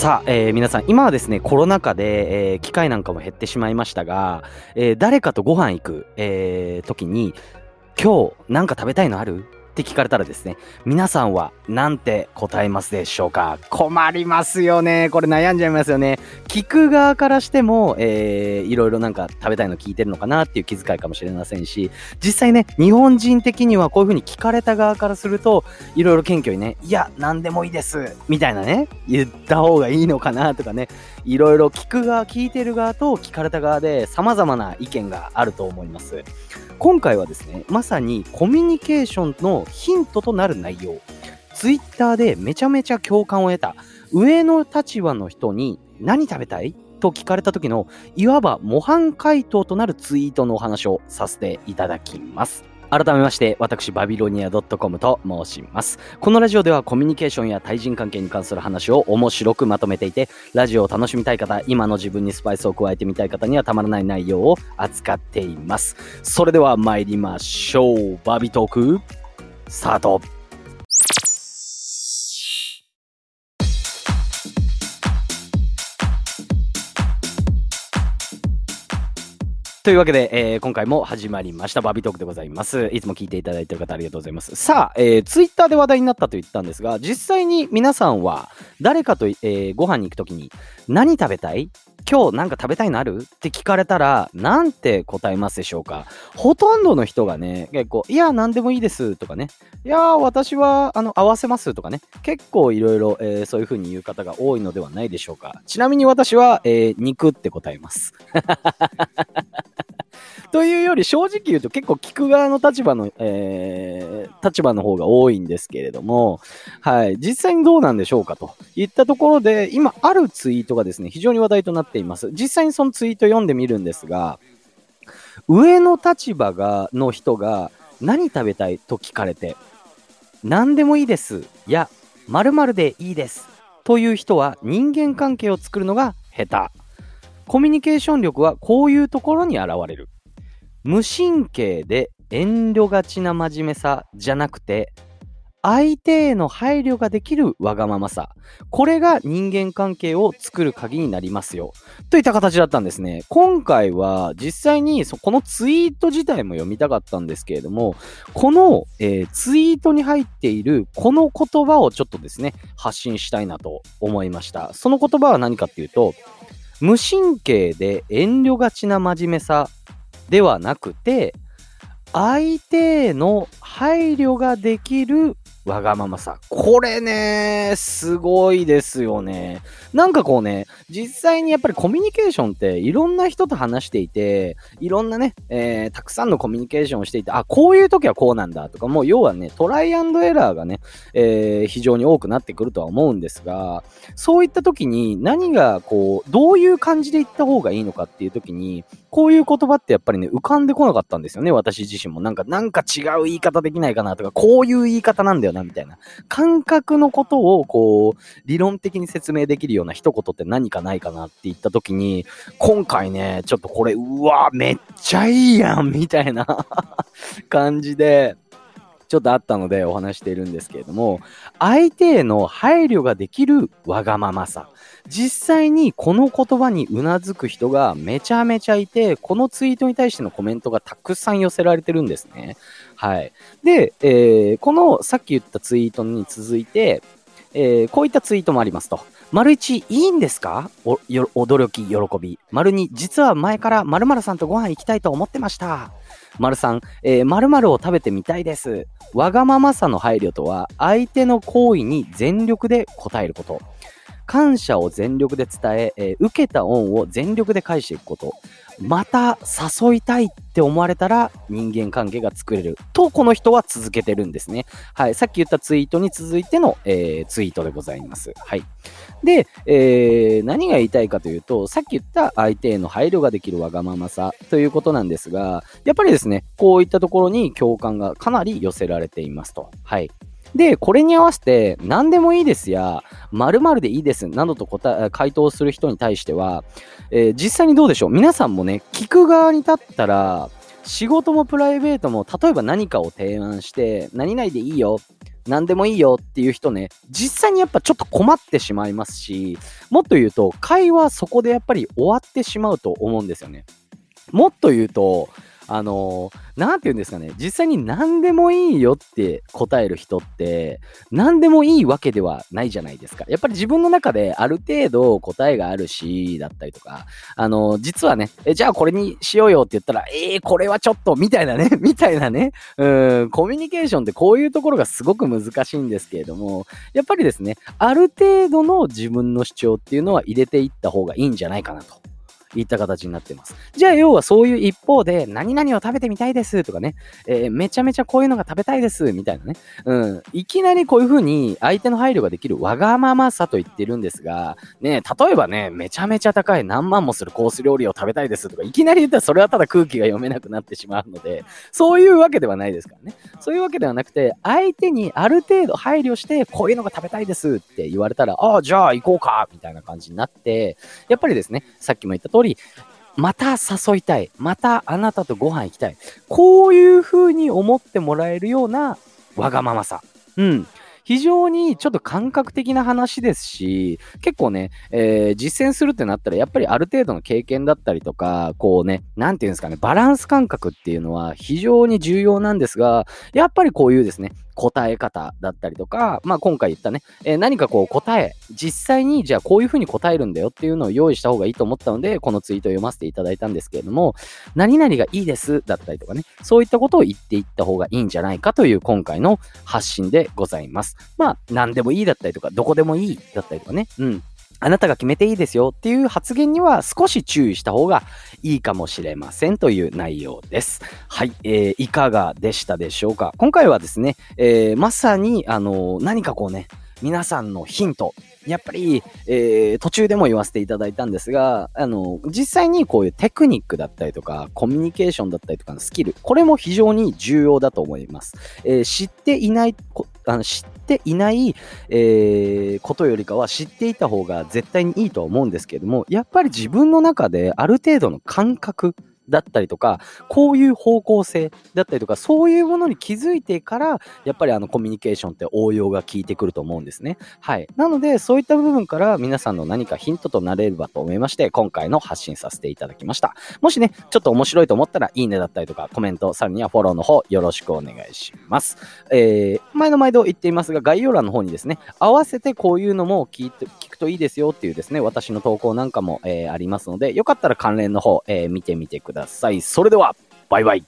さあ、えー皆さん、今はですね、コロナ禍で、えー機会なんかも減ってしまいましたが、えー誰かとご飯行く、えー時に、今日なんか食べたいのある？って聞かれたらですね、皆さんはなんて答えますでしょうか？困りますよね。これ悩んじゃいますよね。聞く側からしても、えーいろいろなんか食べたいの聞いてるのかなっていう気遣いかもしれませんし、実際ね、日本人的にはこういう風に聞かれた側からすると、いろいろ謙虚にね、いや、なんでもいいです、みたいなね、言った方がいいのかなとかね、いろいろ聞く側、聞いてる側と聞かれた側で様々な意見があると思います。今回はですね、まさにコミュニケーションのヒントとなる内容。ツイッターでめちゃめちゃ共感を得た上の立場の人に何食べたい？と聞かれた時のいわば模範回答となるツイートのお話をさせていただきます。改めまして、私、バビロニア .com と申します。このラジオではコミュニケーションや対人関係に関する話を面白くまとめていて、ラジオを楽しみたい方、今の自分にスパイスを加えてみたい方にはたまらない内容を扱っています。それでは参りましょう。バビトーク、スタート。というわけで、えー今回も始まりましたバビトークでございます。いつも聞いていただいている方ありがとうございます。さあ、えー、ツイッターで話題になったと言ったんですが、実際に皆さんは誰かと、えーご飯に行くときに何食べたい？今日なんか食べたいのある？って聞かれたら、なんて答えますでしょうか？ほとんどの人がね、結構、いや、なんでもいいですとかね、いや、私は、あの、合わせますとかね、結構いろいろ、えーそういう風に言う方が多いのではないでしょうか。ちなみに私は、えー肉って答えます。というより正直言うと結構聞く側の立場の、えー立場の方が多いんですけれども、はい、実際にどうなんでしょうかといったところで、今あるツイートがですね、非常に話題となっています。実際にそのツイート読んでみるんですが、上の立場が、の人が何食べたいと聞かれて、何でもいいです。いや、〇〇でいいです。という人は人間関係を作るのが下手。コミュニケーション力はこういうところに現れる。無神経で遠慮がちな真面目さじゃなくて、相手への配慮ができるわがままさ。これが人間関係を作る鍵になりますよ。といった形だったんですね。今回は実際にそこのツイート自体も読みたかったんですけれども、この、えーツイートに入っているこの言葉をちょっとですね、発信したいなと思いました。その言葉は何かっていうと、無神経で遠慮がちな真面目さではなくて、相手への配慮ができるわがままさ。これね、すごいですよね。なんかこうね、実際にやっぱりコミュニケーションっていろんな人と話していて、いろんなね、えーたくさんのコミュニケーションをしていて、あ、こういう時はこうなんだとか、もう要はね、トライアンドエラーがね、えー非常に多くなってくるとは思うんですが、そういった時に何がこう、どういう感じで言った方がいいのかっていう時に、こういう言葉ってやっぱりね、浮かんでこなかったんですよね、私自身も。なんか、なんか違う言い方できないかなとか、こういう言い方なんだよな、みたいな。感覚のことを、こう、理論的に説明できるような一言って何かないかなって言った時に、今回ね、ちょっとこれ、うわ、めっちゃいいやん、みたいな感じで、ちょっとあったのでお話しているんですけれども、相手への配慮ができるわがままさ。実際にこの言葉にうなずく人がめちゃめちゃいて、このツイートに対してのコメントがたくさん寄せられてるんですね。はい。で、えーこのさっき言ったツイートに続いて、えーこういったツイートもありますと。丸一、いいんですか？お、よ、驚き、喜び。丸二、実は前から〇〇さんとご飯行きたいと思ってました。丸三、えー、〇〇を食べてみたいです。わがままさの配慮とは、相手の行為に全力で応えること。感謝を全力で伝ええー受けた恩を全力で返していくこと。また誘いたいって思われたら人間関係が作れる。と、この人は続けてるんですね。はい。さっき言ったツイートに続いての、えーツイートでございます。はい。で、えー何が言いたいかというと、さっき言った相手への配慮ができるわがままさということなんですが、やっぱりですね、こういったところに共感がかなり寄せられていますと。はい。で、これに合わせて、何でもいいですや、〇〇でいいですなどと答え回答する人に対しては、えー実際にどうでしょう？皆さんもね、聞く側に立ったら、仕事もプライベートも、例えば何かを提案して、何々でいいよ。何でもいいよっていう人ね、実際にやっぱちょっと困ってしまいますし、もっと言うと、会話そこでやっぱり終わってしまうと思うんですよね。もっと言うと、あのー、て言うんですかね、実際に何でもいいよって答える人って、何でもいいわけではないじゃないですか。やっぱり自分の中である程度答えがあるし、だったりとか、あの、実はね、え、じゃあこれにしようよって言ったら、えー、これはちょっと、みたいなね、みたいなね、うん、コミュニケーションってこういうところがすごく難しいんですけれども、やっぱりですね、ある程度の自分の主張っていうのは入れていった方がいいんじゃないかなと。いった形になってます。じゃあ、要はそういう一方で、何々を食べてみたいですとかね、えー、めちゃめちゃこういうのが食べたいですみたいなね、うん、いきなりこういう風に相手の配慮ができるわがままさと言ってるんですが、ね、例えばね、めちゃめちゃ高い何万もするコース料理を食べたいですとか、いきなり言ったらそれはただ空気が読めなくなってしまうので、そういうわけではないですからね。そういうわけではなくて、相手にある程度配慮して、こういうのが食べたいですって言われたら、ああ、じゃあ行こうかみたいな感じになって、やっぱりですね、さっきも言った通り、また誘いたい。またあなたとご飯行きたい。こういう風に思ってもらえるようなわがままさ。うん。非常にちょっと感覚的な話ですし、結構ね、えー、実践するってなったら、やっぱりある程度の経験だったりとか、こうね、なんていうんですかね、バランス感覚っていうのは非常に重要なんですが、やっぱりこういうですね、答え方だったりとか、まあ今回言ったね、えー、何かこう答え、実際にじゃあこういうふうに答えるんだよっていうのを用意した方がいいと思ったので、このツイートを読ませていただいたんですけれども、何々がいいですだったりとかね、そういったことを言っていった方がいいんじゃないかという今回の発信でございます。まあ、何でもいいだったりとか、どこでもいいだったりとかね、うん。あなたが決めていいですよっていう発言には少し注意した方がいいかもしれませんという内容です。はい、えー、いかがでしたでしょうか？今回はですね、えー、まさに、あのー、何かこうね、皆さんのヒント、やっぱり、えー、途中でも言わせていただいたんですが、あの、実際にこういうテクニックだったりとか、コミュニケーションだったりとかのスキル、これも非常に重要だと思います。えー、知っていない、あの知っていない、えー、ことよりかは知っていた方が絶対にいいとは思うんですけれども、やっぱり自分の中である程度の感覚、だったりとか、こういう方向性だったりとか、そういうものに気づいてから、やっぱりあのコミュニケーションって応用が効いてくると思うんですね。はい。なので、そういった部分から皆さんの何かヒントとなれればと思いまして、今回の発信させていただきました。もしね、ちょっと面白いと思ったら、いいねだったりとか、コメント、さらにはフォローの方、よろしくお願いします。えー、前の毎度言っていますが、概要欄の方にですね、合わせてこういうのも聞いて、といいですよっていうですね、私の投稿なんかも、えー、ありますので、よかったら関連の方、えー、見てみてください。それでは、バイバイ。